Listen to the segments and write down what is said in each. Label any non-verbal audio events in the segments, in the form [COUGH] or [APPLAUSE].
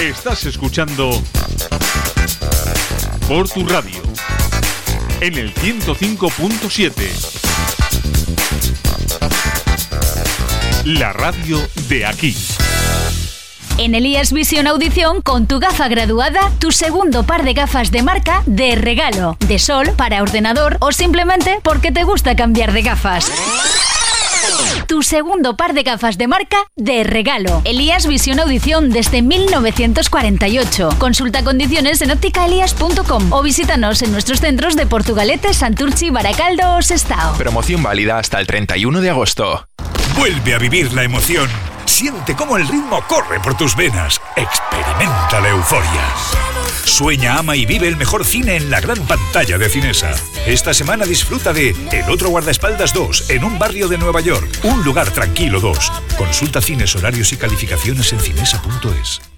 Estás escuchando por tu radio en el 105.7. La radio de aquí. En Elías Visión Audición, con tu gafa graduada, tu segundo par de gafas de marca de regalo, de sol, para ordenador o simplemente porque te gusta cambiar de gafas. Tu segundo par de gafas de marca de regalo. Elías Visión Audición desde 1948. Consulta condiciones en ópticaelías.com o visítanos en nuestros centros de Portugalete, Santurchi, Baracaldo o Sestao. Promoción válida hasta el 31 de agosto. Vuelve a vivir la emoción Siente cómo el ritmo corre por tus venas. Experimenta la euforia. Sueña, ama y vive el mejor cine en la gran pantalla de Cinesa. Esta semana disfruta de El otro guardaespaldas 2 en un barrio de Nueva York. Un lugar tranquilo 2. Consulta cines, horarios y calificaciones en cinesa.es.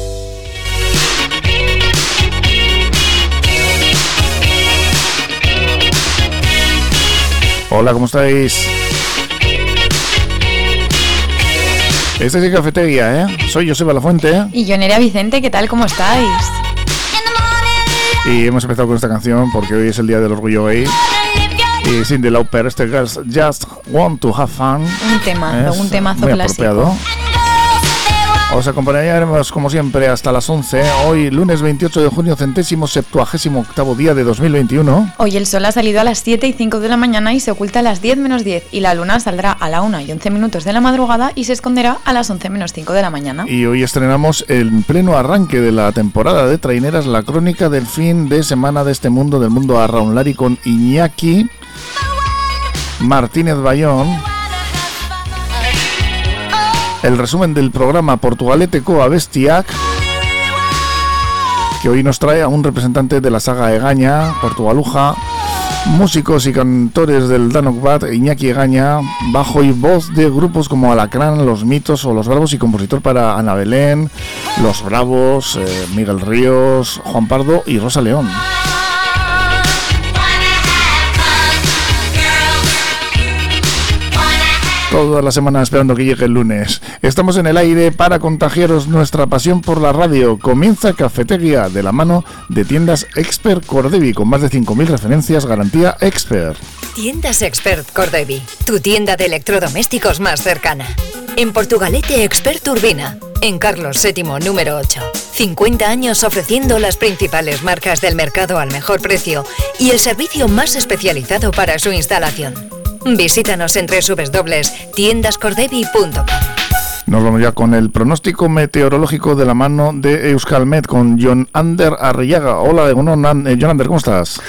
Hola, ¿cómo estáis? Esta es cafetería, ¿eh? Soy Joseba La Fuente. ¿eh? Y yo, Nerea Vicente, ¿qué tal? ¿Cómo estáis? Y hemos empezado con esta canción porque hoy es el día del orgullo gay. Y Cindy Lauper, este Girls Just Want to Have Fun. Un temazo, Es un temazo muy clásico. apropiado. Os acompañaremos como siempre hasta las 11. Hoy, lunes 28 de junio, centésimo septuagésimo octavo día de 2021. Hoy el sol ha salido a las 7 y 5 de la mañana y se oculta a las 10 menos 10 y la luna saldrá a la 1 y 11 minutos de la madrugada y se esconderá a las 11 menos 5 de la mañana. Y hoy estrenamos en pleno arranque de la temporada de Traineras la crónica del fin de semana de este mundo, del mundo a Raunlari con Iñaki Martínez Bayón. El resumen del programa Portugalete Coa Bestiac, que hoy nos trae a un representante de la saga Egaña, Portugaluja, músicos y cantores del Danokbat, Iñaki Egaña, bajo y voz de grupos como Alacrán, Los Mitos o Los Bravos y compositor para Ana Belén, Los Bravos, eh, Miguel Ríos, Juan Pardo y Rosa León. Toda la semana esperando que llegue el lunes. Estamos en el aire para contagiaros nuestra pasión por la radio. Comienza Cafetería de la mano de tiendas Expert Cordevi con más de 5.000 referencias garantía Expert. Tiendas Expert Cordevi, tu tienda de electrodomésticos más cercana. En Portugalete Expert Urbina, en Carlos VII número 8. 50 años ofreciendo las principales marcas del mercado al mejor precio y el servicio más especializado para su instalación. Visítanos en www.tiendascordevi.com. Nos vamos ya con el pronóstico meteorológico de la mano de Euskalmet con John Ander Arriaga. Hola, eh, John Ander, ¿cómo estás?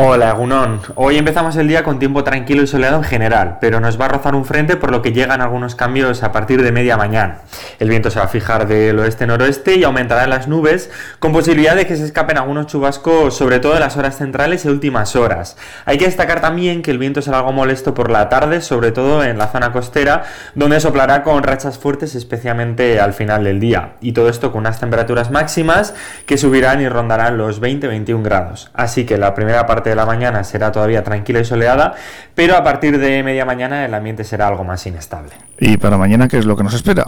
Hola, Gunón. Hoy empezamos el día con tiempo tranquilo y soleado en general, pero nos va a rozar un frente por lo que llegan algunos cambios a partir de media mañana. El viento se va a fijar del oeste-noroeste y aumentará en las nubes, con posibilidad de que se escapen algunos chubascos, sobre todo en las horas centrales y últimas horas. Hay que destacar también que el viento será algo molesto por la tarde, sobre todo en la zona costera, donde soplará con rachas fuertes, especialmente al final del día. Y todo esto con unas temperaturas máximas que subirán y rondarán los 20-21 grados. Así que la primera parte de la mañana será todavía tranquila y soleada, pero a partir de media mañana el ambiente será algo más inestable. ¿Y para mañana qué es lo que nos espera?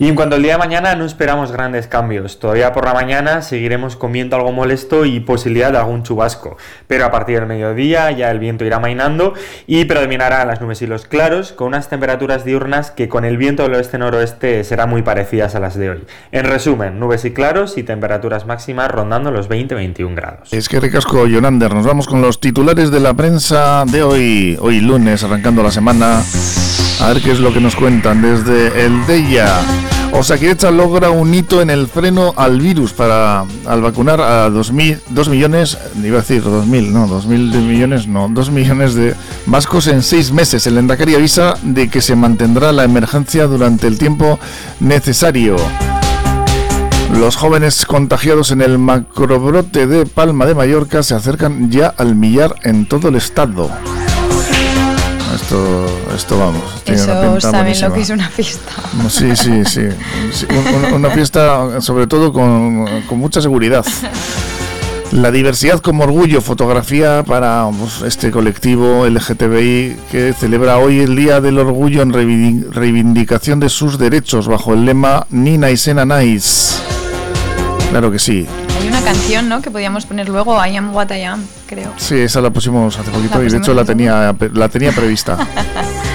Y en cuanto al día de mañana no esperamos grandes cambios. Todavía por la mañana seguiremos comiendo algo molesto y posibilidad de algún chubasco. Pero a partir del mediodía ya el viento irá mainando y predominarán las nubes y los claros con unas temperaturas diurnas que con el viento del oeste-noroeste serán muy parecidas a las de hoy. En resumen, nubes y claros y temperaturas máximas rondando los 20-21 grados. Es que ricasco, Yonander. Nos vamos con los titulares de la prensa de hoy, hoy lunes, arrancando la semana. A ver qué es lo que nos cuentan desde el DEIA. Osakidecha logra un hito en el freno al virus para al vacunar a 2 millones, iba a decir 2.000, no, 2.000 millones, no, 2 millones de vascos en seis meses. El Endacari avisa de que se mantendrá la emergencia durante el tiempo necesario. Los jóvenes contagiados en el macrobrote de Palma de Mallorca se acercan ya al millar en todo el estado. Esto, esto vamos. Eso saben lo que es una fiesta. Sí, sí, sí. una, fiesta sobre todo con, con, mucha seguridad. La diversidad como orgullo, fotografía para pues, este colectivo LGTBI que celebra hoy el Día del Orgullo en reivindicación de sus derechos bajo el lema Nina y Sena Nice. Claro que sí. Hay una canción, ¿no? Que podíamos poner luego, I am what I am, creo. Sí, esa la pusimos hace poquito y de hecho la tenía, la tenía prevista. [LAUGHS]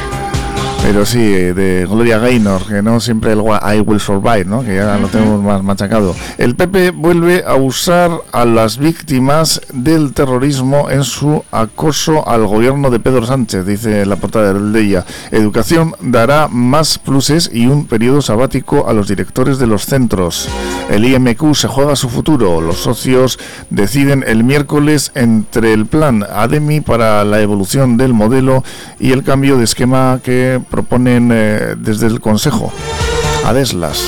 Pero sí, de Gloria Gaynor, que no siempre el I Will Survive, ¿no? que ya lo tenemos más machacado. El PP vuelve a usar a las víctimas del terrorismo en su acoso al gobierno de Pedro Sánchez, dice la portada del Deia. Educación dará más pluses y un periodo sabático a los directores de los centros. El IMQ se juega su futuro. Los socios deciden el miércoles entre el plan ADEMI para la evolución del modelo y el cambio de esquema que proponen eh, desde el Consejo, Adeslas.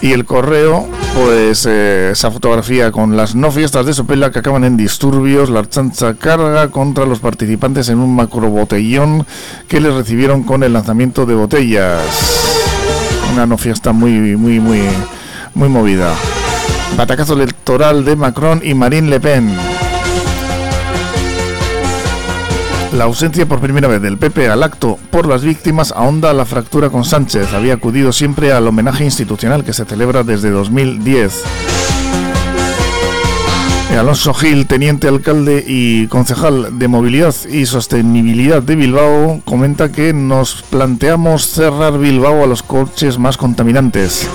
Y el correo, pues eh, esa fotografía con las no fiestas de Sopela que acaban en disturbios, la chancha carga contra los participantes en un macro botellón que les recibieron con el lanzamiento de botellas. Una no fiesta muy, muy, muy, muy movida. Batacazo electoral de Macron y Marine Le Pen. La ausencia por primera vez del PP al acto por las víctimas ahonda la fractura con Sánchez. Había acudido siempre al homenaje institucional que se celebra desde 2010. Alonso Gil, teniente alcalde y concejal de Movilidad y Sostenibilidad de Bilbao, comenta que nos planteamos cerrar Bilbao a los coches más contaminantes.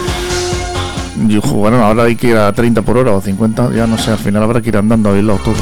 Y, bueno, ahora hay que ir a 30 por hora o 50, ya no sé, al final habrá que ir andando a Bilbao todos.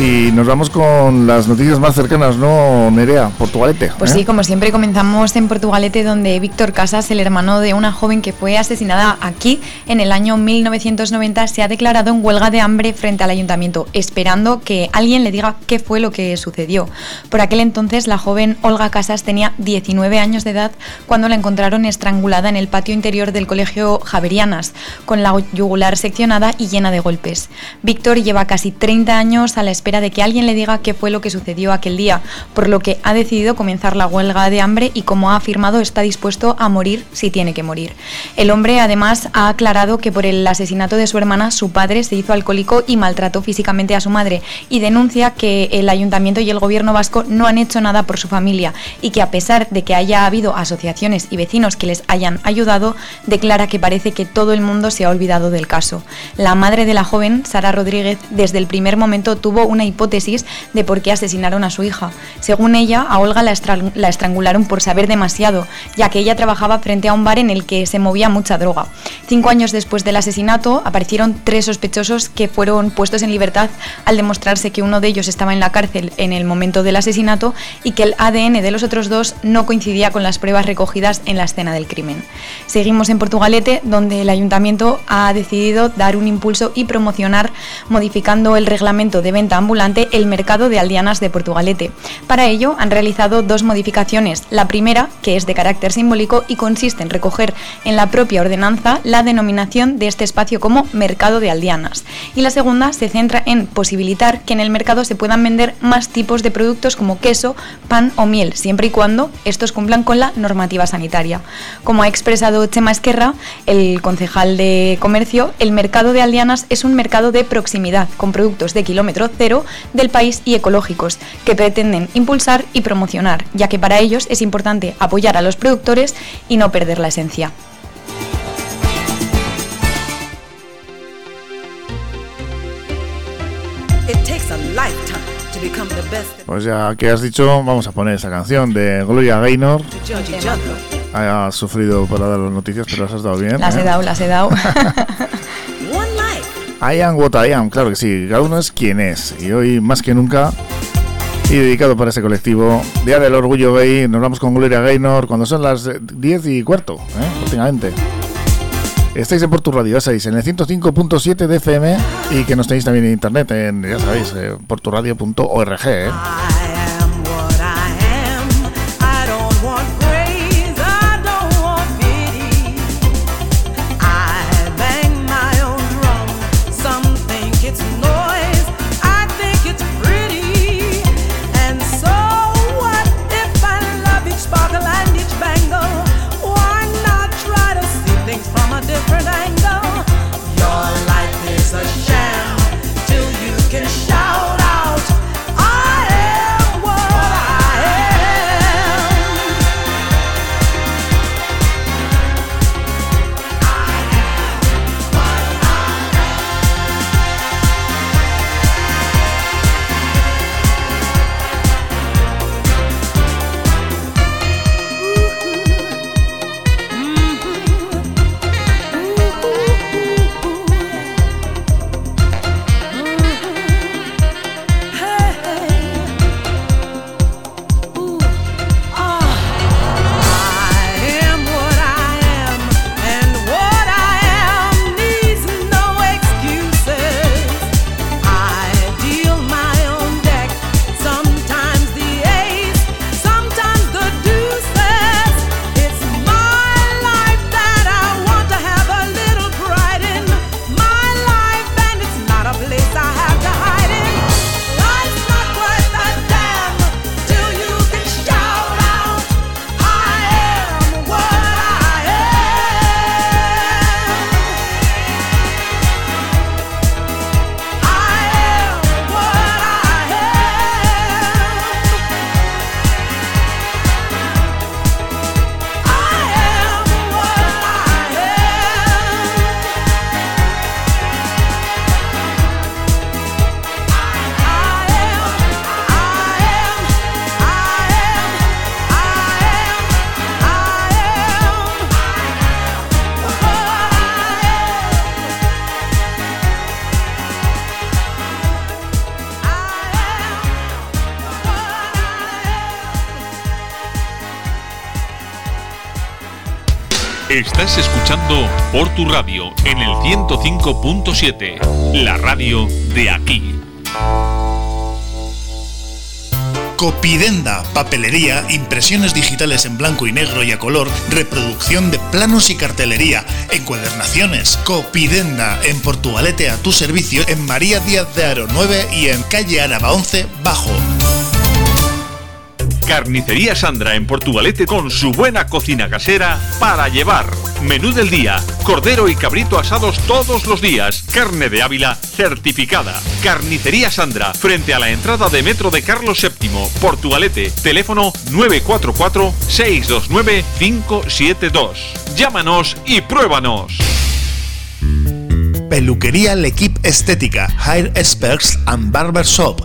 Y nos vamos con las noticias más cercanas, ¿no, Nerea? Portugalete. Pues sí, ¿eh? como siempre comenzamos en Portugalete, donde Víctor Casas, el hermano de una joven que fue asesinada aquí en el año 1990, se ha declarado en huelga de hambre frente al ayuntamiento, esperando que alguien le diga qué fue lo que sucedió. Por aquel entonces, la joven Olga Casas tenía 19 años de edad cuando la encontraron estrangulada en el patio interior del colegio Javerianas, con la yugular seccionada y llena de golpes. Víctor lleva casi 30 años a la espera de que alguien le diga qué fue lo que sucedió aquel día, por lo que ha decidido comenzar la huelga de hambre y como ha afirmado está dispuesto a morir si tiene que morir. El hombre además ha aclarado que por el asesinato de su hermana su padre se hizo alcohólico y maltrató físicamente a su madre y denuncia que el ayuntamiento y el gobierno vasco no han hecho nada por su familia y que a pesar de que haya habido asociaciones y vecinos que les hayan ayudado, declara que parece que todo el mundo se ha olvidado del caso. La madre de la joven, Sara Rodríguez, desde el primer momento tuvo una hipótesis de por qué asesinaron a su hija. Según ella, a Olga la, estrangularon por saber demasiado, ya que ella trabajaba frente a un bar en el que se movía mucha droga. Cinco años después del asesinato, aparecieron tres sospechosos que fueron puestos en libertad al demostrarse que uno de ellos estaba en la cárcel en el momento del asesinato y que el ADN de los otros dos no coincidía con las pruebas recogidas en la escena del crimen. Seguimos en Portugalete, donde el ayuntamiento ha decidido dar un impulso y promocionar modificando el reglamento de venta ambulante el mercado de aldeanas de Portugalete. Para ello han realizado dos modificaciones. La primera, que es de carácter simbólico y consiste en recoger en la propia ordenanza la denominación de este espacio como mercado de aldeanas. Y la segunda se centra en posibilitar que en el mercado se puedan vender más tipos de productos como queso, pan o miel, siempre y cuando estos cumplan con la normativa sanitaria. Como ha expresado Chema Esquerra, el concejal de comercio, el mercado de aldeanas es un mercado de proximidad con productos de kilómetro cero del país y ecológicos, que pretenden impulsar y promocionar, ya que para ellos es importante apoyar a los productores y no perder la esencia. Pues ya que has dicho, vamos a poner esa canción de Gloria Gaynor. Ha sufrido para dar las noticias, pero las has dado bien. Las he ¿eh? dado, las he dado. [LAUGHS] I am what I am, claro que sí, cada uno es quien es. Y hoy más que nunca, y dedicado para ese colectivo, Día del Orgullo Gay, nos vamos con Gloria Gaynor cuando son las 10 y cuarto, ¿eh? prácticamente. Estáis en Portu Radio, ya sabéis, en el 105.7 de FM y que nos tenéis también en internet, en, ya sabéis, eh. ¿eh? Estás escuchando por tu radio en el 105.7, la radio de aquí. Copidenda, papelería, impresiones digitales en blanco y negro y a color, reproducción de planos y cartelería, encuadernaciones. Copidenda, en Portugalete a tu servicio, en María Díaz de Aro 9 y en calle Araba 11 Bajo. Carnicería Sandra en Portugalete con su buena cocina casera para llevar. Menú del día, cordero y cabrito asados todos los días, carne de Ávila certificada. Carnicería Sandra, frente a la entrada de Metro de Carlos VII, Portugalete, teléfono 944-629-572. Llámanos y pruébanos. Peluquería L'Equipe Estética, Hair Experts and Barber Shop.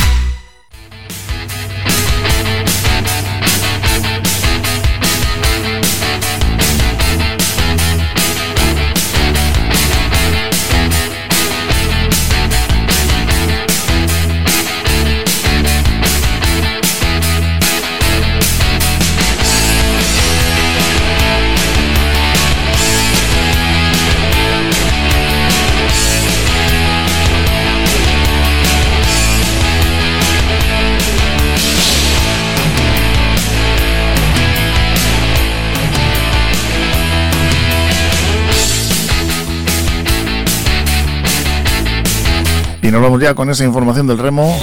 Y nos vamos ya con esa información del remo.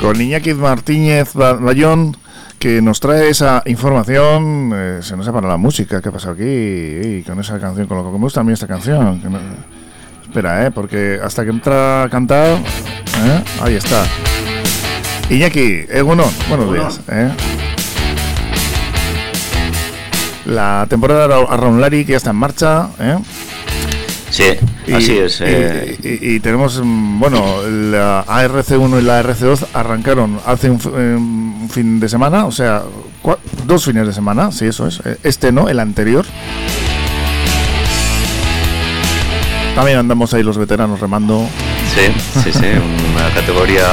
Con Iñaki Martínez Bayón que nos trae esa información. Eh, se nos separa la música. ¿Qué pasa aquí? Y con esa canción, con lo que me gusta a mí esta canción. Espera, ¿eh? Porque hasta que entra a cantar. ¿eh? Ahí está. Iñaki, Egunon, buenos días. ¿eh? La temporada a Lari que ya está en marcha. ¿eh? Sí, así es. Eh. Y, tenemos, mm, bueno, la ARC1 y la RC2 arrancaron hace un, fin de semana, o sea, dos fines de semana, sí, eso es. Este no, el anterior. También andamos ahí los veteranos remando. Sí, sí, sí, una categoría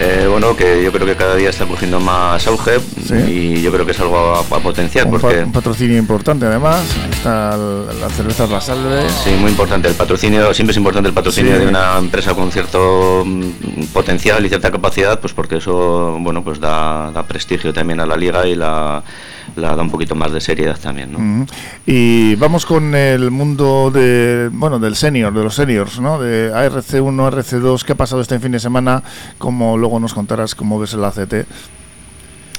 eh, bueno, que yo creo que cada día está cogiendo más auge y yo creo que es algo a, potenciar. Un, porque... un patrocinio importante además, está la cerveza La Salve. Sí, muy importante. El patrocinio, siempre es importante el patrocinio de una empresa con cierto mm, potencial y cierta capacidad, pues porque eso, bueno, pues da, da prestigio también a la liga y la la da un poquito más de seriedad también. ¿no? Y vamos con el mundo de, bueno, del senior, de los seniors, ¿no? de ARC1, ARC2, ¿qué ha pasado este fin de semana? Como luego nos contarás cómo ves el ACT.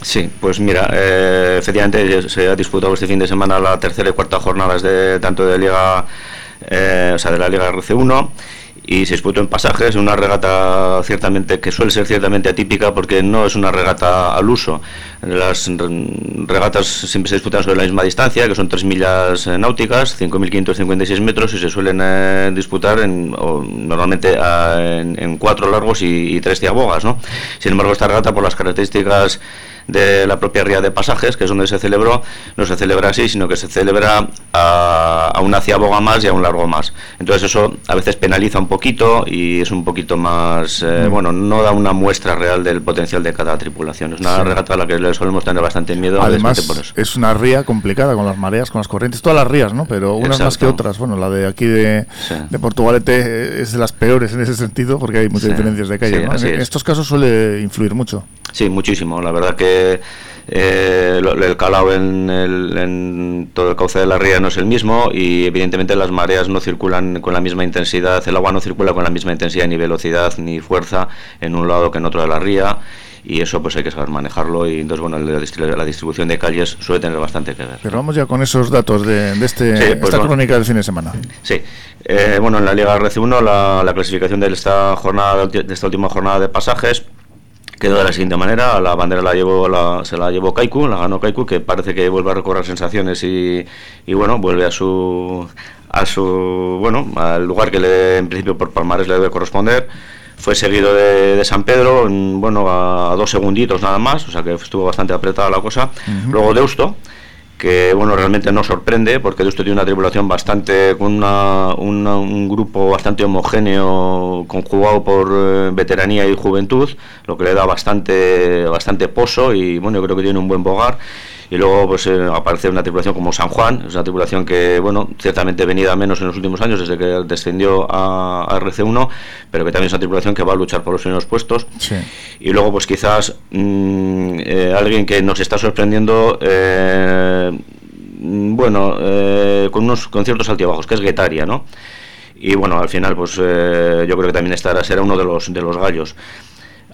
Sí, pues mira, eh, efectivamente se ha disputado este fin de semana la tercera y cuarta jornadas de tanto de Liga, eh, o sea, de la Liga RC1 y se disputó en pasajes, una regata ciertamente que suele ser ciertamente atípica porque no es una regata al uso. Las regatas siempre se disputan sobre la misma distancia, que son 3 millas eh, náuticas, 5.556 metros, y se suelen eh, disputar en, normalmente en, en, cuatro largos y, y tres ciabogas. ¿no? Sin embargo, esta regata, por las características de la propia ría de pasajes, que es donde se celebró, no se celebra así, sino que se celebra a, a una ciaboga más y a un largo más. Entonces eso a veces penaliza un poquito y es un poquito más, eh, mm. bueno, no da una muestra real del potencial de cada tripulación. Es una regata a la que le solemos tener bastante miedo. Además, por eso. es una ría complicada con las mareas, con las corrientes, todas las rías, ¿no? Pero unas más que otras. Bueno, la de aquí de, de Portugalete es de las peores en ese sentido porque hay muchas diferencias de calle. En estos casos suele influir mucho. Sí, muchísimo. La verdad que eh, el calado en, todo el cauce de la ría no es el mismo y evidentemente las mareas no circulan con la misma intensidad, el agua no circula con la misma intensidad ni velocidad ni fuerza en un lado que en otro de la ría y eso pues hay que saber manejarlo y entonces bueno la, distribución de calles suele tener bastante que ver. Pero vamos ya con esos datos de, este, pues esta crónica del fin de semana. Sí, eh, bueno en la Liga RC1 la, la clasificación de esta jornada de esta última jornada de pasajes quedó de la siguiente manera, la bandera la llevó, la, se la llevó Kaiku, la ganó Kaiku, que parece que vuelve a recobrar sensaciones y, y bueno, vuelve a su, a su, bueno, al lugar que le, en principio por Palmares le debe corresponder. Fue seguido de, San Pedro, bueno, a, dos segunditos nada más, o sea que estuvo bastante apretada la cosa. Luego Deusto, que bueno realmente no sorprende porque Deusto tiene una tripulación bastante con una, un grupo bastante homogéneo conjugado por eh, veteranía y juventud lo que le da bastante bastante pozo y bueno yo creo que tiene un buen bogar y luego pues eh, aparece una tripulación como San Juan, es una tripulación que, bueno, ciertamente venida menos en los últimos años desde que descendió a, RC1, pero que también es una tripulación que va a luchar por los primeros puestos. Y luego pues quizás mm, eh, alguien que nos está sorprendiendo, eh, bueno, con unos con ciertos altibajos, que es Guetaria, ¿no? Y bueno, al final pues yo creo que también estará, será uno de los, de los gallos.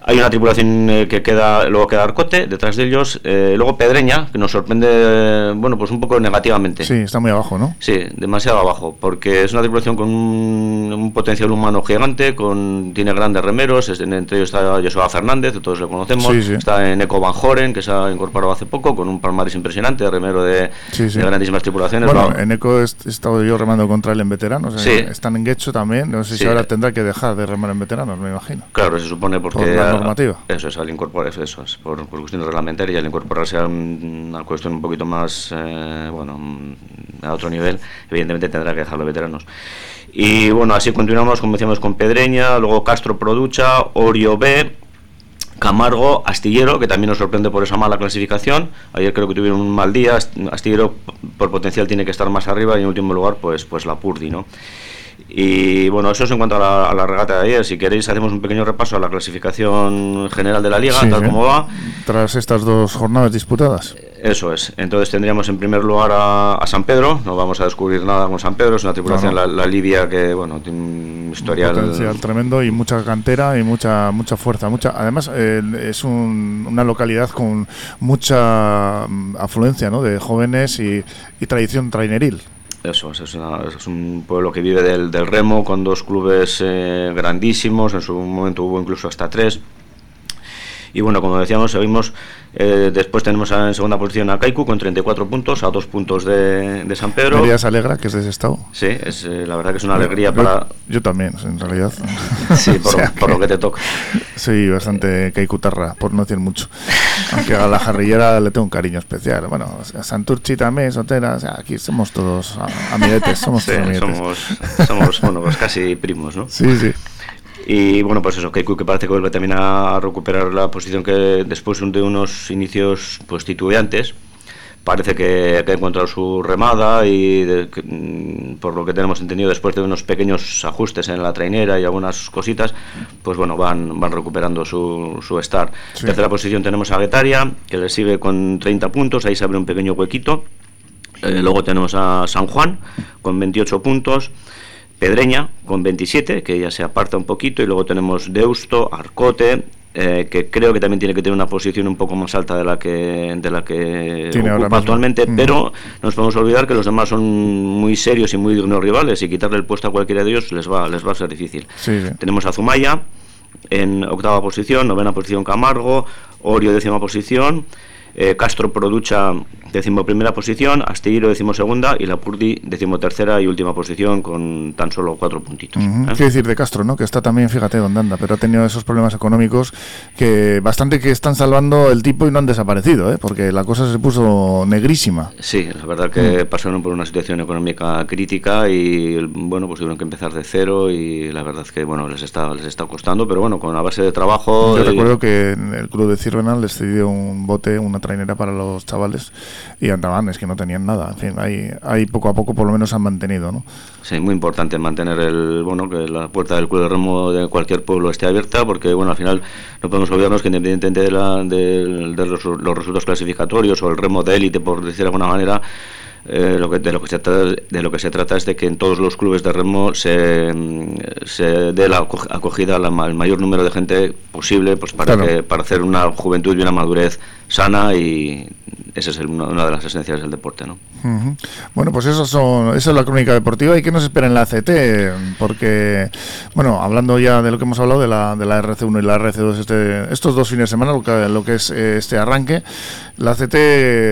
Hay una tripulación eh, que queda, luego queda Arcote, detrás de ellos, eh, luego Pedreña, que nos sorprende, bueno, pues un poco negativamente. Sí, está muy abajo, ¿no? Sí, demasiado abajo, porque es una tripulación con un, potencial humano gigante, con tiene grandes remeros, entre ellos está Joshua Fernández, que todos lo conocemos, está en Eco Van Joren, que se ha incorporado hace poco, con un palmares impresionante, remero de, grandísimas tripulaciones. Bueno, en Eco he estado yo remando contra él en veteranos, están en Guecho también, no sé si ahora tendrá que dejar de remar en veteranos, me imagino. Claro, se supone porque... Eso es, al incorporar, eso es, por, por cuestiones reglamentarias, al incorporarse a una cuestión un poquito más, eh, bueno, a otro nivel, evidentemente tendrá que dejarlo veteranos. Y bueno, así continuamos, como decíamos, con Pedreña, luego Castro Producha, Orio B, Camargo, Astillero, que también nos sorprende por esa mala clasificación. Ayer creo que tuvieron un mal día. Astillero por potencial tiene que estar más arriba y en último lugar, pues, pues la Purdi, ¿no? Y bueno, eso es en cuanto a la, regata de ayer. Si queréis, hacemos un pequeño repaso a la clasificación general de la liga, tal como va. Tras estas dos jornadas disputadas. Eso es. Entonces tendríamos en primer lugar a, San Pedro. No vamos a descubrir nada con San Pedro. Es una tripulación, La, la, Libia, que bueno tiene un historial potencial tremendo y mucha cantera y mucha mucha fuerza. Mucha. Además eh, es una localidad con mucha mm, afluencia, ¿no? De jóvenes y, tradición traineril. Eso es, es, un pueblo que vive del, remo con dos clubes eh, grandísimos. En su momento hubo incluso hasta tres. Y bueno, como decíamos, seguimos. Eh, después tenemos en segunda posición a Kaiku con 34 puntos, a dos puntos de, San Pedro. ¿María se alegra que es de ese estado? Sí, es, eh, la verdad que es una alegría para. Yo también, en realidad. [LAUGHS] sí, [LAUGHS] por, lo que te toca. Soy bastante Kaiku-tarra, por no decir mucho. Aunque a la jarrillera le tengo un cariño especial. Bueno, a Santurchi también, Sotera, o sea, aquí somos todos amiguetes, somos sí, Somos, somos, bueno, pues casi primos, ¿no? Sí, sí. Y bueno, pues eso, Keiku que parece que vuelve también a recuperar la posición que después de unos inicios pues titubeantes, parece que, ha encontrado su remada y mm, por lo que tenemos entendido después de unos pequeños ajustes en la trainera y algunas cositas, pues bueno, van, van recuperando su, su start. En tercera posición tenemos a Guetaria, que le sigue con 30 puntos, ahí se abre un pequeño huequito. Eh, luego tenemos a San Juan con 28 puntos. Pedreña con 27, que ya se aparta un poquito, y luego tenemos Deusto, Arcote, eh, que creo que también tiene que tener una posición un poco más alta de la que de la que ocupa actualmente, mm. pero no nos podemos olvidar que los demás son muy serios y muy dignos rivales y quitarle el puesto a cualquiera de ellos les va les va a ser difícil. Tenemos a Zumaya en octava posición, novena posición Camargo, Orio décima posición, eh, Castro Producha primera posición, Astillero segunda y la Purdi tercera y última posición con tan solo cuatro puntitos. Uh ¿Qué decir de Castro, no? que está también, fíjate dónde anda, pero ha tenido esos problemas económicos que bastante que están salvando el tipo y no han desaparecido, ¿eh? porque la cosa se puso negrísima. Sí, la verdad que mm. pasaron por una situación económica crítica y bueno, pues tuvieron que empezar de cero y la verdad que bueno, les está, les está costando, pero bueno, con la base de trabajo... Yo recuerdo que en el club de Cirvenal les cedió un bote, una trainera para los chavales y andaban, es que no tenían nada. En fin, ahí, ahí poco a poco por lo menos han mantenido, ¿no? Sí, muy importante mantener el, bueno, que la puerta del club de remo de cualquier pueblo esté abierta, porque bueno, al final no podemos olvidarnos que independientemente de, la, de, los, los resultados clasificatorios o el remo de élite, por decir de alguna manera, eh, lo que, de, lo que se trata, de lo que se trata es de que en todos los clubes de remo se, se dé la acogida al mayor número de gente posible pues para, que, para hacer una juventud y una madurez sana y esa es una de las esencias del deporte. ¿no? Bueno, pues eso son, esa es la crónica deportiva. ¿Y qué nos espera en la CT? Porque, bueno, hablando ya de lo que hemos hablado de la, de la RC1 y la RC2 este, estos dos fines de semana, lo que, lo que es eh, este arranque, la CT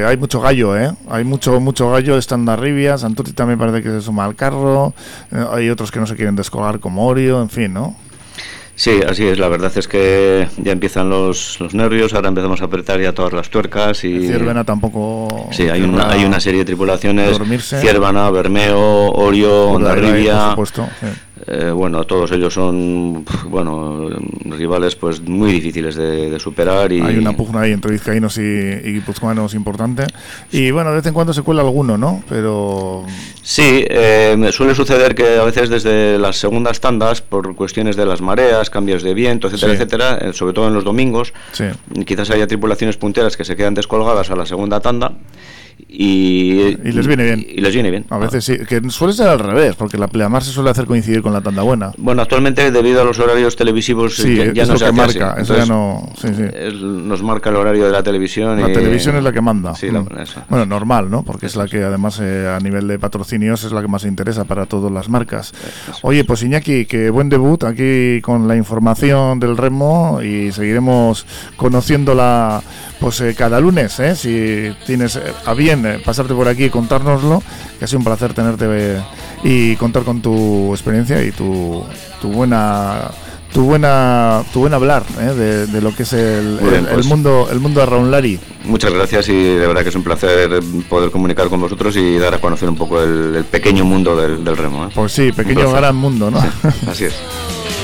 hay mucho gallo, ¿eh? Hay mucho, mucho gallo, estando arriba, Santurti también parece que se suma al carro, eh, hay otros que no se quieren descolgar como Orio, en fin, ¿no? Sí, así es. La verdad es que ya empiezan los, los nervios. Ahora empezamos a apretar ya todas las tuercas y. Ciervena tampoco. Sí, hay una, hay una serie de tripulaciones. Ciervana, Bermeo, Orio, Ondarribia. Por supuesto. Eh, bueno, todos ellos son bueno rivales pues muy difíciles de, superar y hay una pugna ahí entre vizcaínos y, y guipuzcoanos importante. Y bueno de vez en cuando se cuela alguno, ¿no? Pero sí eh, suele suceder que a veces desde las segundas tandas por cuestiones de las mareas, cambios de viento, etcétera, etcétera, eh, sobre todo en los domingos, quizás haya tripulaciones punteras que se quedan descolgadas a la segunda tanda y, les viene bien. Y les viene bien. A veces sí, que suele ser al revés, porque la pleamar se suele hacer coincidir con la tanda buena. Bueno, actualmente debido a los horarios televisivos ya, no se marca, eso ya no, nos marca el horario de la televisión. La televisión es la que manda. Sí, mm. bueno, normal, ¿no? Porque es la que además eh, a nivel de patrocinios es la que más interesa para todas las marcas. Oye, pues Iñaki, que buen debut aquí con la información del remo y seguiremos conociéndola pues eh, cada lunes, ¿eh? si tienes a bien pasarte por aquí y contárnoslo, que ha sido un placer tenerte y contar con tu experiencia y tu, tu buena tu buena tu buen hablar de, de, lo que es el, el, pues mundo el mundo de Raúl Lari. Muchas gracias y de verdad que es un placer poder comunicar con vosotros y dar a conocer un poco el, pequeño mundo del, del remo. Pues sí, pequeño gran mundo, ¿no? así es. [LAUGHS]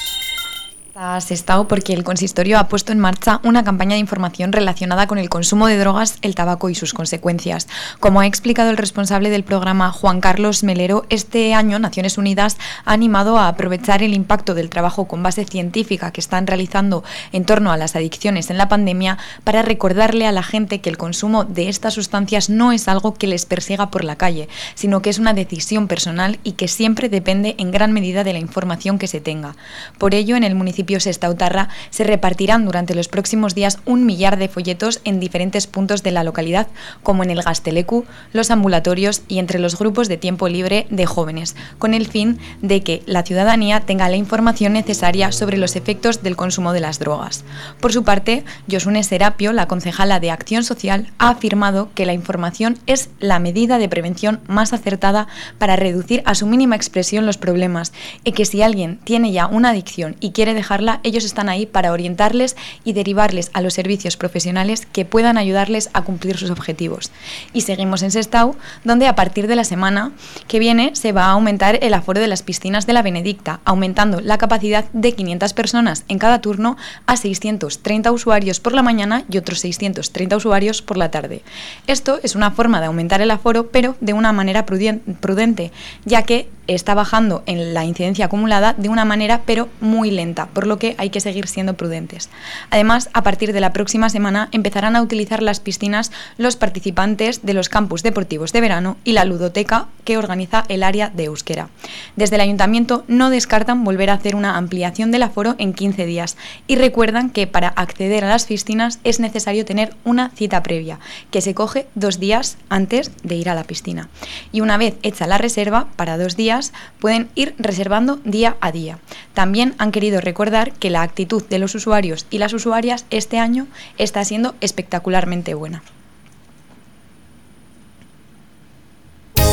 Estado porque el consistorio ha puesto en marcha una campaña de información relacionada con el consumo de drogas, el tabaco y sus consecuencias. Como ha explicado el responsable del programa, Juan Carlos Melero, este año Naciones Unidas ha animado a aprovechar el impacto del trabajo con base científica que están realizando en torno a las adicciones en la pandemia para recordarle a la gente que el consumo de estas sustancias no es algo que les persiga por la calle, sino que es una decisión personal y que siempre depende en gran medida de la información que se tenga. Por ello, en el municipio Sestautarra se repartirán durante los próximos días un millar de folletos en diferentes puntos de la localidad, como en el Gastelecu, los ambulatorios y entre los grupos de tiempo libre de jóvenes, con el fin de que la ciudadanía tenga la información necesaria sobre los efectos del consumo de las drogas. Por su parte, Josune Serapio, la concejala de Acción Social, ha afirmado que la información es la medida de prevención más acertada para reducir a su mínima expresión los problemas y que si alguien tiene ya una adicción y quiere dejar ellos están ahí para orientarles y derivarles a los servicios profesionales que puedan ayudarles a cumplir sus objetivos. Y seguimos en Sestau, donde a partir de la semana que viene se va a aumentar el aforo de las piscinas de la Benedicta, aumentando la capacidad de 500 personas en cada turno a 630 usuarios por la mañana y otros 630 usuarios por la tarde. Esto es una forma de aumentar el aforo, pero de una manera prudente, ya que está bajando en la incidencia acumulada de una manera pero muy lenta, por lo que hay que seguir siendo prudentes. Además, a partir de la próxima semana empezarán a utilizar las piscinas los participantes de los campus deportivos de verano y la ludoteca que organiza el área de Euskera. Desde el ayuntamiento no descartan volver a hacer una ampliación del aforo en 15 días y recuerdan que para acceder a las piscinas es necesario tener una cita previa, que se coge dos días antes de ir a la piscina. Y una vez hecha la reserva para dos días, pueden ir reservando día a día. También han querido recordar que la actitud de los usuarios y las usuarias este año está siendo espectacularmente buena.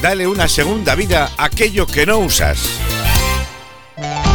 Dale una segunda vida a aquello que no usas.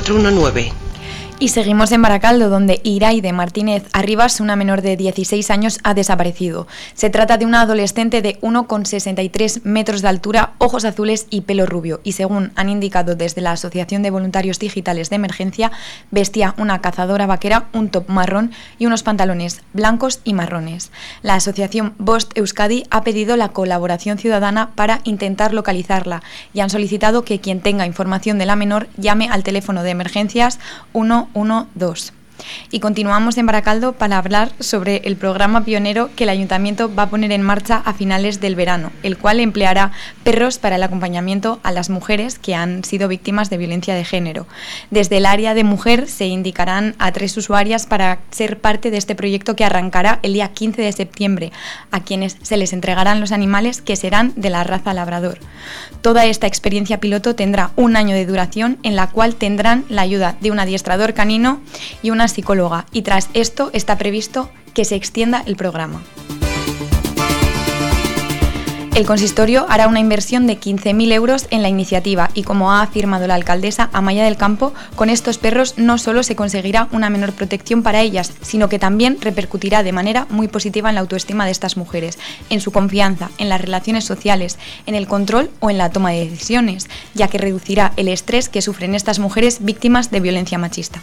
419. Y seguimos en Baracaldo, donde Iraide Martínez Arribas, una menor de 16 años, ha desaparecido. Se trata de una adolescente de 1,63 metros de altura, ojos azules y pelo rubio. Y según han indicado desde la Asociación de Voluntarios Digitales de Emergencia, vestía una cazadora vaquera, un top marrón y unos pantalones blancos y marrones. La Asociación Bost Euskadi ha pedido la colaboración ciudadana para intentar localizarla y han solicitado que quien tenga información de la menor llame al teléfono de emergencias 1 112. Y continuamos en Baracaldo para hablar sobre el programa pionero que el ayuntamiento va a poner en marcha a finales del verano, el cual empleará perros para el acompañamiento a las mujeres que han sido víctimas de violencia de género. Desde el área de mujer se indicarán a tres usuarias para ser parte de este proyecto que arrancará el día 15 de septiembre, a quienes se les entregarán los animales que serán de la raza labrador. Toda esta experiencia piloto tendrá un año de duración en la cual tendrán la ayuda de un adiestrador canino y una psicóloga y tras esto está previsto que se extienda el programa. El consistorio hará una inversión de 15.000 euros en la iniciativa y como ha afirmado la alcaldesa Amaya del Campo, con estos perros no solo se conseguirá una menor protección para ellas, sino que también repercutirá de manera muy positiva en la autoestima de estas mujeres, en su confianza, en las relaciones sociales, en el control o en la toma de decisiones, ya que reducirá el estrés que sufren estas mujeres víctimas de violencia machista.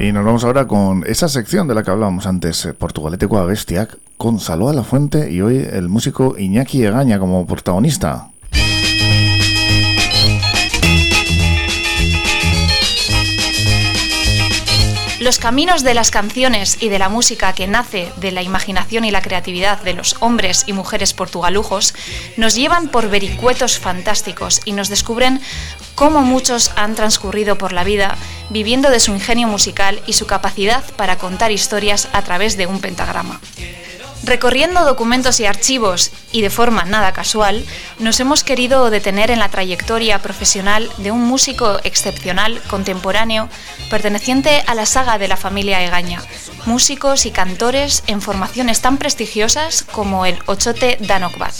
Y nos vamos ahora con esa sección de la que hablábamos antes, eh, Portugalete Coa Bestiac, con Saló a la Fuente y hoy el músico Iñaki Egaña como protagonista. Los caminos de las canciones y de la música que nace de la imaginación y la creatividad de los hombres y mujeres portugalujos nos llevan por vericuetos fantásticos y nos descubren cómo muchos han transcurrido por la vida viviendo de su ingenio musical y su capacidad para contar historias a través de un pentagrama. Recorriendo documentos y archivos, y de forma nada casual, nos hemos querido detener en la trayectoria profesional de un músico excepcional, contemporáneo, perteneciente a la saga de la familia Egaña, músicos y cantores en formaciones tan prestigiosas como el Ochote Danokbat.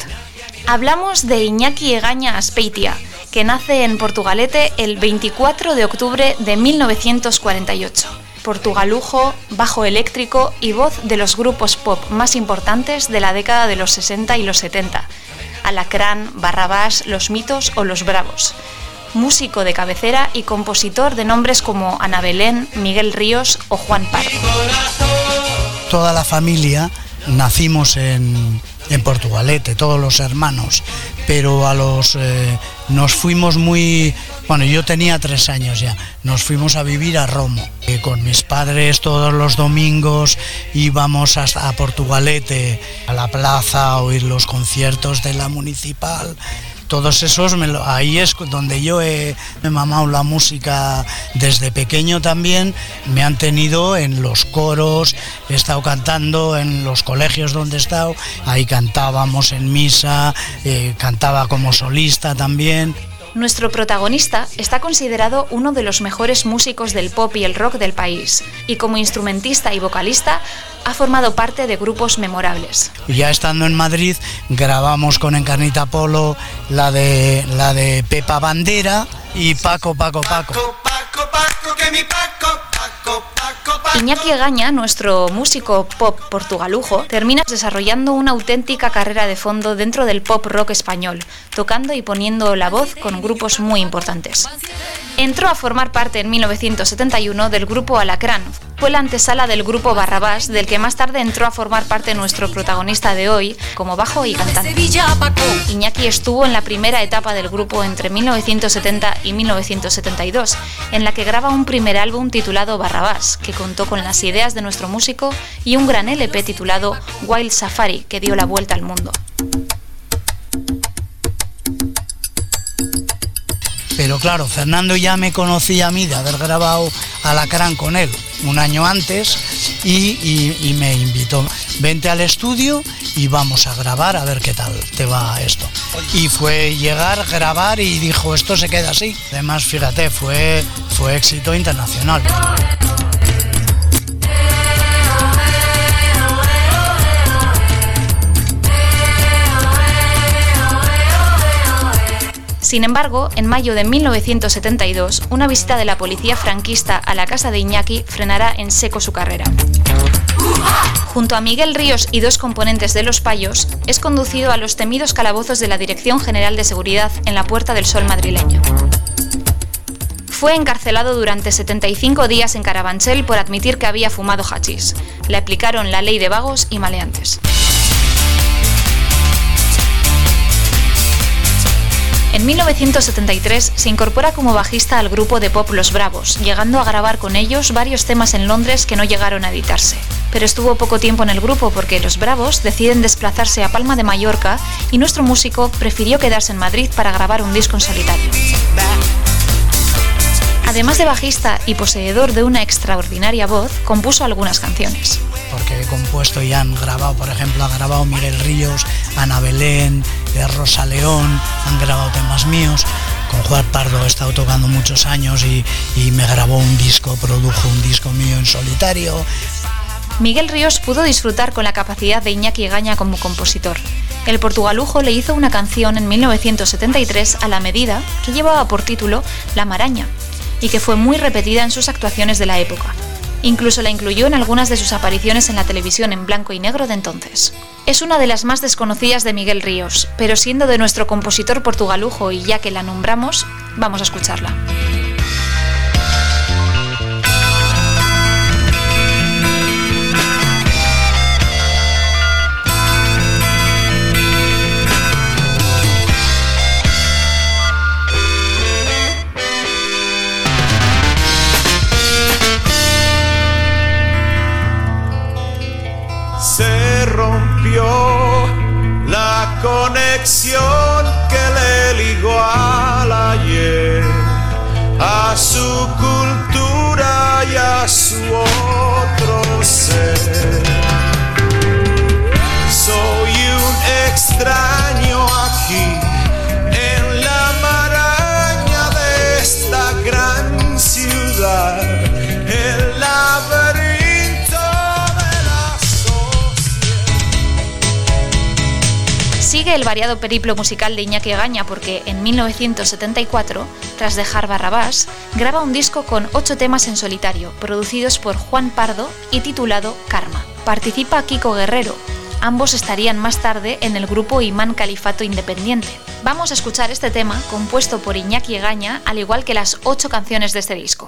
Hablamos de Iñaki Egaña Aspeitia, que nace en Portugalete el 24 de octubre de 1948 portugalujo, bajo eléctrico y voz de los grupos pop más importantes de la década de los 60 y los 70, Alacrán, Barrabás, Los Mitos o Los Bravos. Músico de cabecera y compositor de nombres como Ana Belén, Miguel Ríos o Juan Pardo. Toda la familia nacimos en, en Portugalete, todos los hermanos, pero a los eh, nos fuimos muy bueno, yo tenía tres años ya. Nos fuimos a vivir a Romo. Eh, con mis padres todos los domingos íbamos hasta a Portugalete, a la plaza, a oír los conciertos de la municipal todos esos, ahí es donde yo he, mamado la música desde pequeño también, me han tenido en los coros, he estado cantando en los colegios donde he estado, ahí cantábamos en misa, eh, cantaba como solista también. Nuestro protagonista está considerado uno de los mejores músicos del pop y el rock del país, y como instrumentista y vocalista ha formado parte de grupos memorables. Ya estando en Madrid grabamos con Encarnita Polo la de la de Pepa Bandera y Paco Paco Paco. Paco, Paco, que mi Paco, Paco, Iñaki Egaña, nuestro músico pop portugalujo, termina desarrollando una auténtica carrera de fondo dentro del pop rock español, tocando y poniendo la voz con grupos muy importantes. Entró a formar parte en 1971 del grupo Alacrán, fue la antesala del grupo Barrabás, del que más tarde entró a formar parte nuestro protagonista de hoy, como bajo y cantante. Iñaki estuvo en la primera etapa del grupo entre 1970 y 1972, en la que graba un primer álbum titulado Barrabás, que contó con las ideas de nuestro músico, y un gran LP titulado Wild Safari, que dio la vuelta al mundo. Pero claro, Fernando ya me conocía a mí de haber grabado Alacrán con él un año antes y, me invitó, vente al estudio y vamos a grabar a ver qué tal te va esto. Y fue llegar, grabar y dijo, esto se queda así. Además, fíjate, fue, fue éxito internacional. Sin embargo, en mayo de 1972, una visita de la policía franquista a la casa de Iñaki frenará en seco su carrera. Junto a Miguel Ríos y dos componentes de Los Payos, es conducido a los temidos calabozos de la Dirección General de Seguridad en la Puerta del Sol madrileño. Fue encarcelado durante 75 días en Carabanchel por admitir que había fumado hachís. Le aplicaron la ley de vagos y maleantes. En 1973 se incorpora como bajista al grupo de pop Los Bravos, llegando a grabar con ellos varios temas en Londres que no llegaron a editarse. Pero estuvo poco tiempo en el grupo porque Los Bravos deciden desplazarse a Palma de Mallorca y nuestro músico prefirió quedarse en Madrid para grabar un disco en solitario. Además de bajista y poseedor de una extraordinaria voz, compuso algunas canciones. Porque he compuesto y han grabado, por ejemplo, ha grabado Miguel Ríos, Ana Belén, eh, Rosa León, han grabado temas míos. Con Juan Pardo he estado tocando muchos años y, y me grabó un disco, produjo un disco mío en solitario. Miguel Ríos pudo disfrutar con la capacidad de Iñaki Egaña como compositor. El portugalujo le hizo una canción en 1973 a la medida que llevaba por título La Maraña, y que fue muy repetida en sus actuaciones de la época. Incluso la incluyó en algunas de sus apariciones en la televisión en blanco y negro de entonces. Es una de las más desconocidas de Miguel Ríos, pero siendo de nuestro compositor portugalujo y ya que la nombramos, vamos a escucharla. Conexión El variado periplo musical de Iñaki Egaña porque en 1974, tras dejar Barrabás, graba un disco con ocho temas en solitario, producidos por Juan Pardo y titulado Karma. Participa Kiko Guerrero. Ambos estarían más tarde en el grupo Imán Califato Independiente. Vamos a escuchar este tema compuesto por Iñaki Egaña, al igual que las ocho canciones de este disco.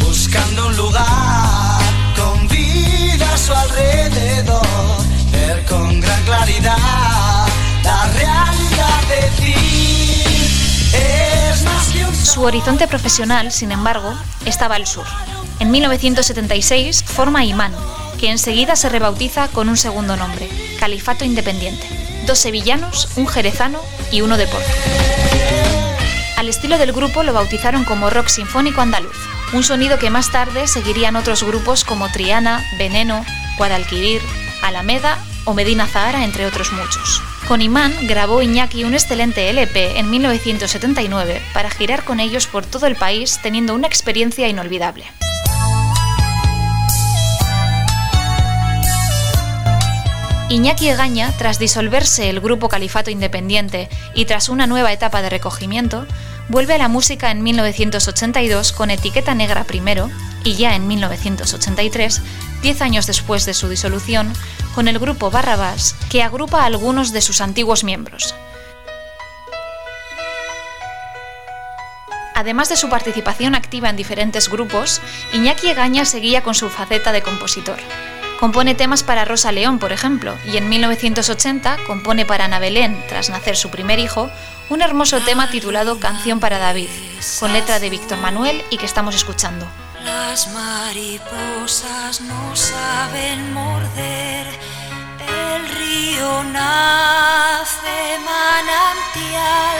buscando un lugar su horizonte profesional, sin embargo, estaba al sur. En 1976 forma Imán, que enseguida se rebautiza con un segundo nombre, Califato Independiente. Dos sevillanos, un jerezano y uno de Porto. Al estilo del grupo lo bautizaron como rock sinfónico andaluz, un sonido que más tarde seguirían otros grupos como Triana, Veneno, Guadalquivir, Alameda o Medina Zahara, entre otros muchos. Con Imán grabó Iñaki un excelente LP en 1979 para girar con ellos por todo el país teniendo una experiencia inolvidable. Iñaki Egaña, tras disolverse el grupo Califato Independiente y tras una nueva etapa de recogimiento, vuelve a la música en 1982 con Etiqueta Negra primero y ya en 1983, diez años después de su disolución, con el grupo Barrabás, que agrupa a algunos de sus antiguos miembros. Además de su participación activa en diferentes grupos, Iñaki Egaña seguía con su faceta de compositor. Compone temas para Rosa León, por ejemplo, y en 1980 compone para Ana Belén, tras nacer su primer hijo, un hermoso tema titulado Canción para David, con letra de Víctor Manuel y que estamos escuchando. Las mariposas no saben morder, el río nace manantial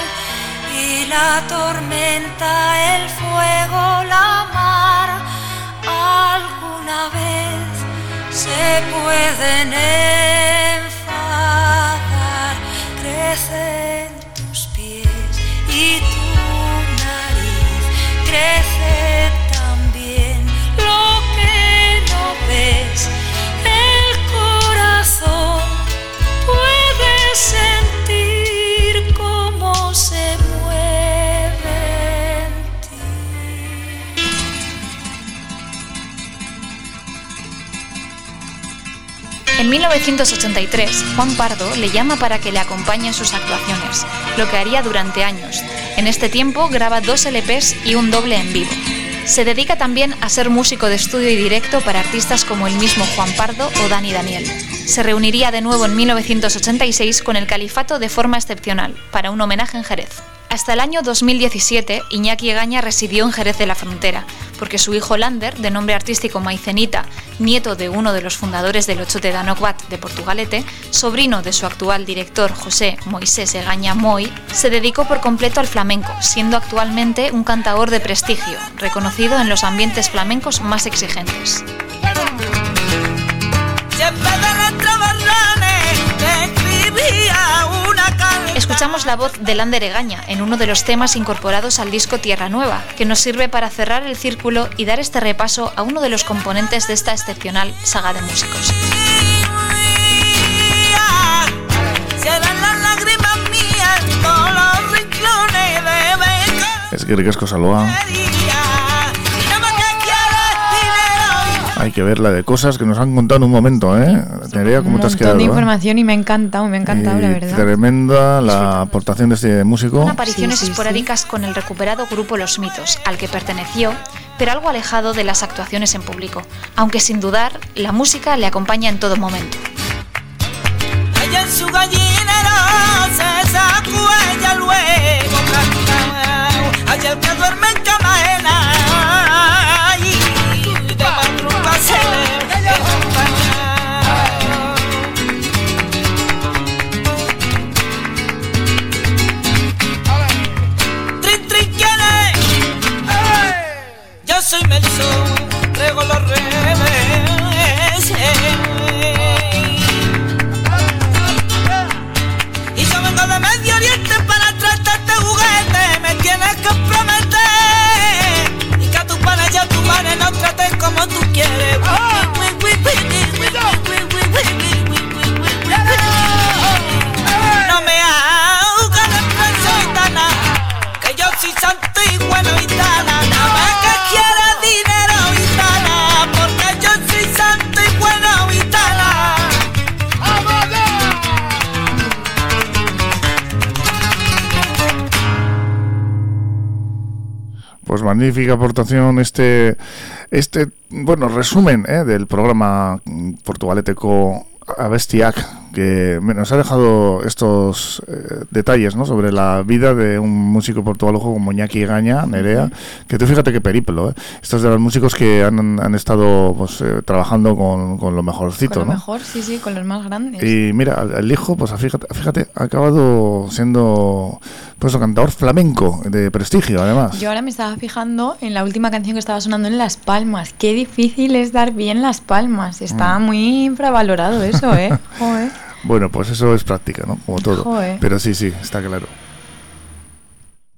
y la tormenta, el fuego, la mar, alguna vez se pueden enfadar, crecen tus pies y tu nariz. Crece En 1983, Juan Pardo le llama para que le acompañe en sus actuaciones, lo que haría durante años. En este tiempo graba dos LPs y un doble en vivo. Se dedica también a ser músico de estudio y directo para artistas como el mismo Juan Pardo o Dani Daniel. Se reuniría de nuevo en 1986 con el Califato de forma excepcional, para un homenaje en Jerez. Hasta el año 2017, Iñaki Egaña residió en Jerez de la Frontera, porque su hijo Lander, de nombre artístico Maicenita, nieto de uno de los fundadores del Ochote Danokbat de Portugalete, sobrino de su actual director José Moisés Egaña Moi, se dedicó por completo al flamenco, siendo actualmente un cantador de prestigio, reconocido en los ambientes flamencos más exigentes. Escuchamos la voz de Lander Egaña en uno de los temas incorporados al disco Tierra Nueva, que nos sirve para cerrar el círculo y dar este repaso a uno de los componentes de esta excepcional saga de músicos. Es que ricasco Hay que ver la de cosas que nos han contado en un momento, ¿eh? Nerea, ¿cómo te has quedado? de eh? información y me ha encantado, me ha encantado, la verdad. Tremenda la aportación de este músico. Son apariciones esporádicas con el recuperado grupo Los Mitos, al que perteneció, pero algo alejado de las actuaciones en público, aunque sin dudar, la música le acompaña en todo momento. Ella en su gallinero se sacó ella luego cantao. Allá el que duerme soy Melso, traigo los magnífica aportación este, este bueno, resumen ¿eh? del programa Portugaleteco Abestiac, que nos ha dejado estos eh, detalles ¿no? sobre la vida de un músico portugalujo como Iñaki Gaña, Nerea, que tú fíjate qué periplo, ¿eh? estos de los músicos que han, han estado pues, eh, trabajando con, con lo mejorcito, Con lo ¿no? mejor, sí, sí, con los más grandes. Y mira, el- el hijo, pues fíjate, fíjate, ha acabado siendo pues cantador flamenco de prestigio, además. Yo ahora me estaba fijando en la última canción que estaba sonando en Las Palmas. Qué difícil es dar bien Las Palmas. Está Mm. muy infravalorado eso, ¿eh? [LAUGHS] Joder. Bueno, pues eso es práctica, ¿no? Como todo. Joder. Pero sí, sí, está claro.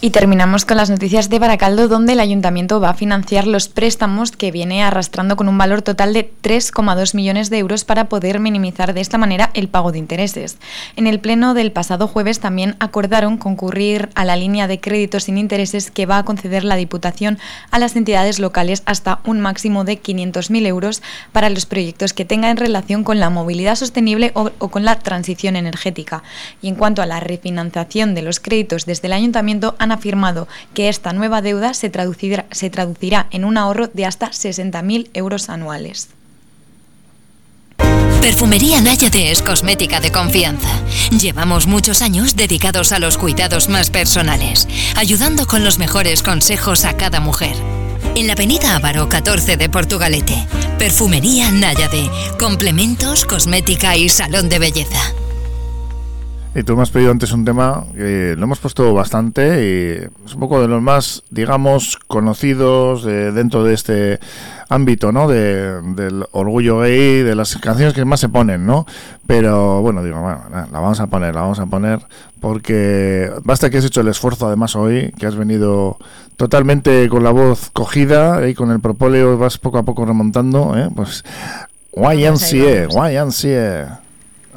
Y terminamos con las noticias de Baracaldo, donde el ayuntamiento va a financiar los préstamos que viene arrastrando con un valor total de 3,2 millones de euros para poder minimizar de esta manera el pago de intereses. En el pleno del pasado jueves también acordaron concurrir a la línea de créditos sin intereses que va a conceder la Diputación a las entidades locales hasta un máximo de 500.000 euros para los proyectos que tengan relación con la movilidad sostenible o, o con la transición energética. Y en cuanto a la refinanciación de los créditos desde el ayuntamiento, han afirmado que esta nueva deuda se traducirá, se traducirá en un ahorro de hasta 60.000 euros anuales. Perfumería Náyade es cosmética de confianza. Llevamos muchos años dedicados a los cuidados más personales, ayudando con los mejores consejos a cada mujer. En la avenida Ávaro 14 de Portugalete, Perfumería Náyade, complementos, cosmética y salón de belleza. Y tú me has pedido antes un tema que lo hemos puesto bastante y es un poco de los más, digamos, conocidos de- dentro de este ámbito, ¿no? De, del orgullo gay, de las canciones que más se ponen, ¿no? Pero bueno, digo, bueno, la vamos a poner, la vamos a poner porque basta que has hecho el esfuerzo además hoy, que has venido totalmente con la voz cogida y con el propóleo vas poco a poco remontando, ¿eh? Pues YMCA, YMCA.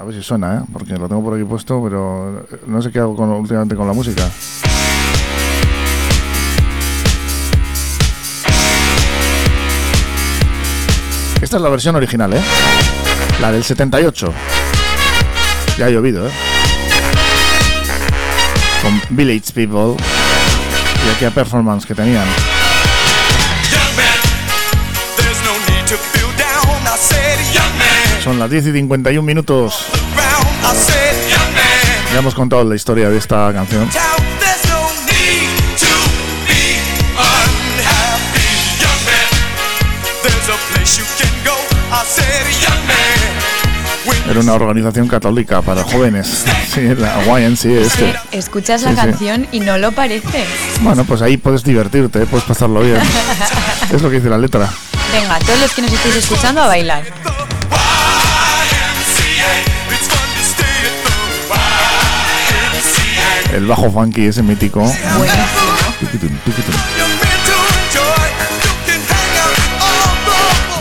A ver si suena, ¿eh? Porque lo tengo por aquí puesto, pero no sé qué hago últimamente con la música. Esta es la versión original, ¿eh? La del 78. Ya ha llovido, ¿eh? Con Village People y aquella performance que tenían. Son las 10 y 51 minutos. Ya hemos contado la historia de esta canción. Era una organización católica para jóvenes. Sí, la YMCA este. Escuchas Sí, la sí. canción y no lo parece. Bueno, pues ahí puedes divertirte, puedes pasarlo bien. [LAUGHS] Es lo que dice la letra. Venga, todos los que nos estéis escuchando a bailar. El bajo funky ese mítico.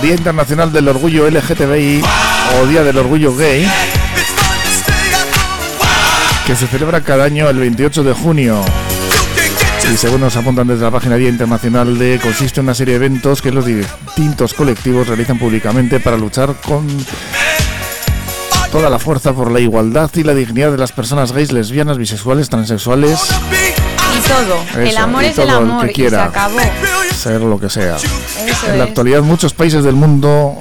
Día Internacional del Orgullo LGTBI o Día del Orgullo Gay, que se celebra cada año el 28 de junio. Y según nos apuntan desde la página Día Internacional de, consiste en una serie de eventos que los distintos colectivos realizan públicamente para luchar con toda la fuerza por la igualdad y la dignidad de las personas gays, lesbianas, bisexuales, transexuales. Y todo. el amor y es el todo amor que y se acabó. ser lo que sea. Eso En la es. actualidad, muchos países del mundo,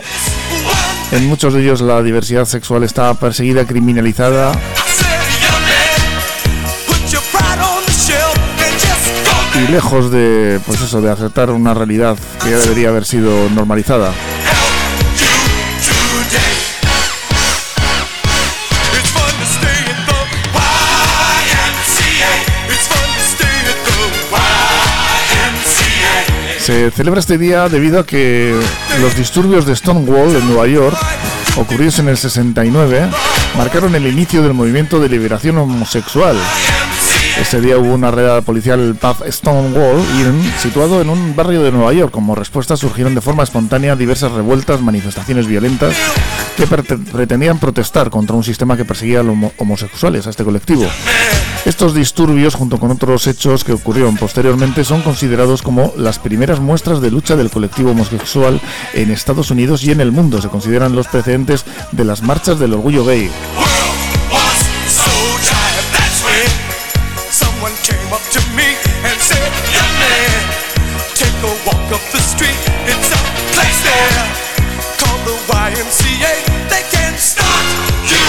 en muchos de ellos, la diversidad sexual está perseguida, criminalizada. Y lejos de, pues eso, de aceptar una realidad que ya debería haber sido normalizada. Se celebra este día debido a que los disturbios de Stonewall en Nueva York, ocurridos en el 69, marcaron el inicio del movimiento de liberación homosexual. Ese día hubo una redada policial el pub Stonewall Inn, situado en un barrio de Nueva York. Como respuesta surgieron de forma espontánea diversas revueltas, manifestaciones violentas que prete- pretendían protestar contra un sistema que perseguía a los homo- homosexuales, a este colectivo. Estos disturbios, junto con otros hechos que ocurrieron posteriormente, son considerados como las primeras muestras de lucha del colectivo homosexual en Estados Unidos y en el mundo. Se consideran los precedentes de las marchas del orgullo gay. The street. There the YMCA. They you.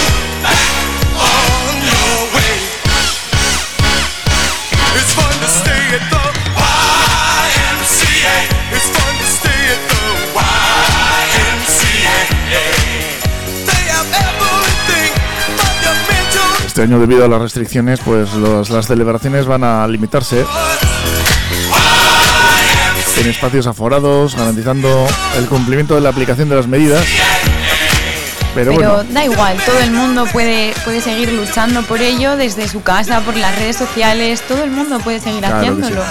It's fun to stay at the YMCA. It's fun to stay at the YMCA. Este año, debido a las restricciones, pues los- las celebraciones van a limitarse en espacios aforados, garantizando el cumplimiento de la aplicación de las medidas. Pero, Pero bueno, da igual, todo el mundo puede, puede seguir luchando por ello desde su casa, por las redes sociales, todo el mundo puede seguir Claro haciéndolo.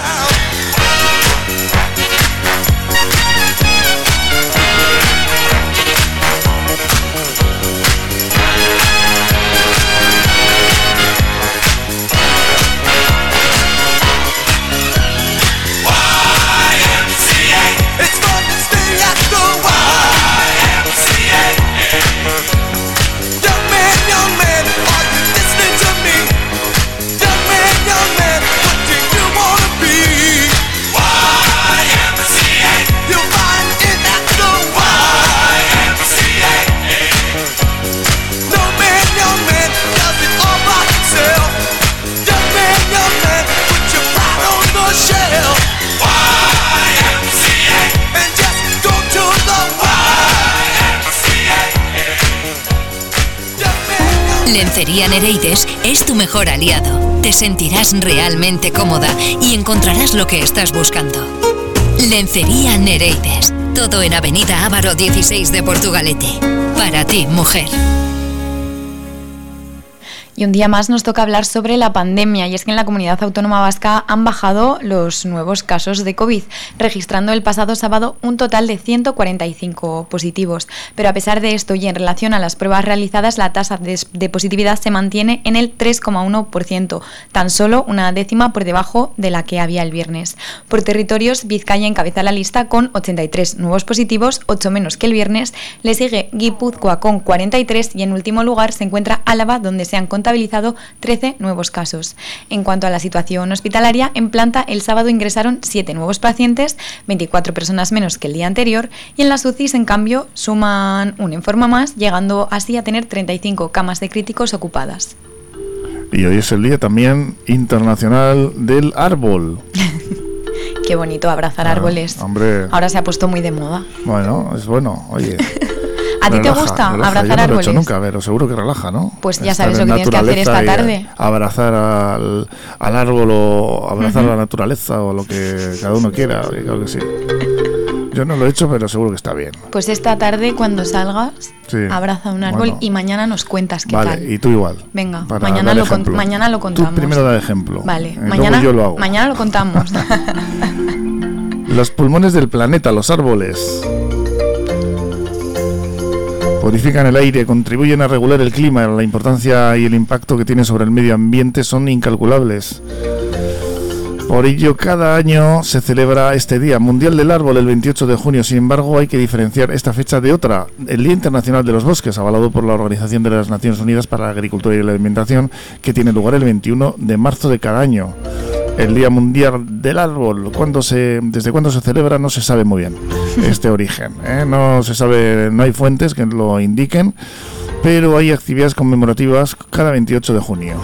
Nereides es tu mejor aliado. Te sentirás realmente cómoda y encontrarás lo que estás buscando. Lencería Nereides. Todo en Avenida Ávaro 16 de Portugalete. Para ti, mujer. Y un día más nos toca hablar sobre la pandemia y es que en la comunidad autónoma vasca han bajado los nuevos casos de COVID, registrando el pasado sábado un total de 145 positivos. Pero a pesar de esto y en relación a las pruebas realizadas, la tasa de, positividad se mantiene en el 3,1%, tan solo una décima por debajo de la que había el viernes. Por territorios, Vizcaya encabeza la lista con 83 nuevos positivos, 8 menos que el viernes, le sigue Guipúzcoa con 43 y en último lugar se encuentra Álava donde se han contabilizado 13 nuevos casos. En cuanto a la situación hospitalaria, en planta el sábado ingresaron 7 nuevos pacientes, 24 personas menos que el día anterior, y en las UCIs, en cambio, suman un en forma más, llegando así a tener 35 camas de críticos ocupadas. Y hoy es el día también internacional del árbol. [LAUGHS] Qué bonito abrazar Claro, árboles. hombre. Ahora se ha puesto muy de moda. Bueno, es bueno, oye. [LAUGHS] ¿A ti te gusta relaja. abrazar Yo no lo he árboles? hecho nunca, pero seguro que relaja, ¿no? Pues ya Estar sabes lo que tienes que hacer esta tarde. Abrazar al, al árbol o abrazar a la naturaleza o lo que cada uno quiera, claro que sí. Yo no lo he hecho, pero seguro que está bien. Pues esta tarde cuando salgas, Sí. abraza un árbol Bueno. y mañana nos cuentas qué Vale, tal. y tú igual. Venga, mañana lo, con- ejemplo. mañana lo Tú contamos. primero da ejemplo. Vale, mañana, yo lo hago. mañana lo contamos. [LAUGHS] Los pulmones del planeta, los árboles. Purifican el aire, contribuyen a regular el clima. La importancia y el impacto que tienen sobre el medio ambiente son incalculables. Por ello, cada año se celebra este Día Mundial del Árbol el 28 de junio. Sin embargo, hay que diferenciar esta fecha de otra, el Día Internacional de los Bosques, avalado por la Organización de las Naciones Unidas para la Agricultura y la Alimentación, que tiene lugar el 21 de marzo de cada año. El Día Mundial del Árbol, ¿cuándo se, ¿desde cuándo se celebra? No se sabe muy bien [LAUGHS] este origen. ¿eh? No se sabe, no hay fuentes que lo indiquen, pero hay actividades conmemorativas cada 28 de junio.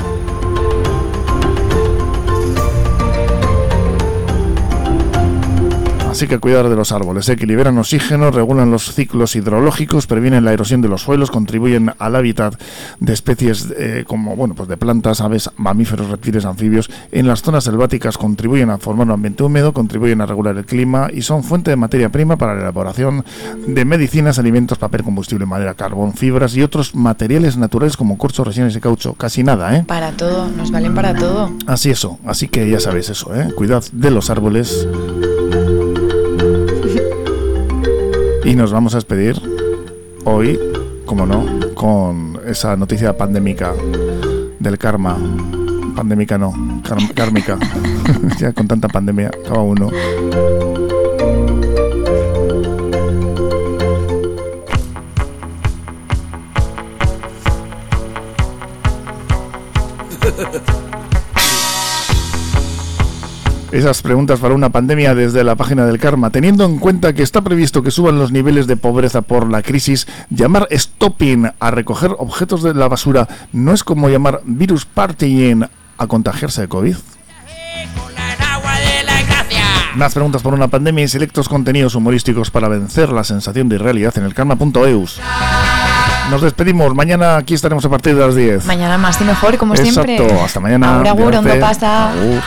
Así que cuidar de los árboles, ¿eh? que liberan oxígeno, regulan los ciclos hidrológicos, previenen la erosión de los suelos, contribuyen al hábitat de especies eh, como bueno, pues de plantas, aves, mamíferos, reptiles, anfibios. En las zonas selváticas contribuyen a formar un ambiente húmedo, contribuyen a regular el clima y son fuente de materia prima para la elaboración de medicinas, alimentos, papel, combustible, madera, carbón, fibras y otros materiales naturales como corcho, resines y caucho. Casi nada, ¿eh? para todo, nos valen para todo. Así eso, así que ya sabéis eso, ¿eh? Cuidad de los árboles. Y nos vamos a despedir hoy, como no, con esa noticia pandémica del karma. Pandémica no, kármica. [LAUGHS] ya con tanta pandemia, cada uno. Esas preguntas para una pandemia desde la página del karma. Teniendo en cuenta que está previsto que suban los niveles de pobreza por la crisis, llamar stopping a recoger objetos de la basura no es como llamar virus partying a contagiarse de COVID. Más preguntas por una pandemia y selectos contenidos humorísticos para vencer la sensación de irrealidad en el karma.eus. Nos despedimos. Mañana aquí estaremos a partir de las 10. Mañana más y mejor, como Exacto. siempre. Hasta mañana. Agur, ondo pasa. Agur.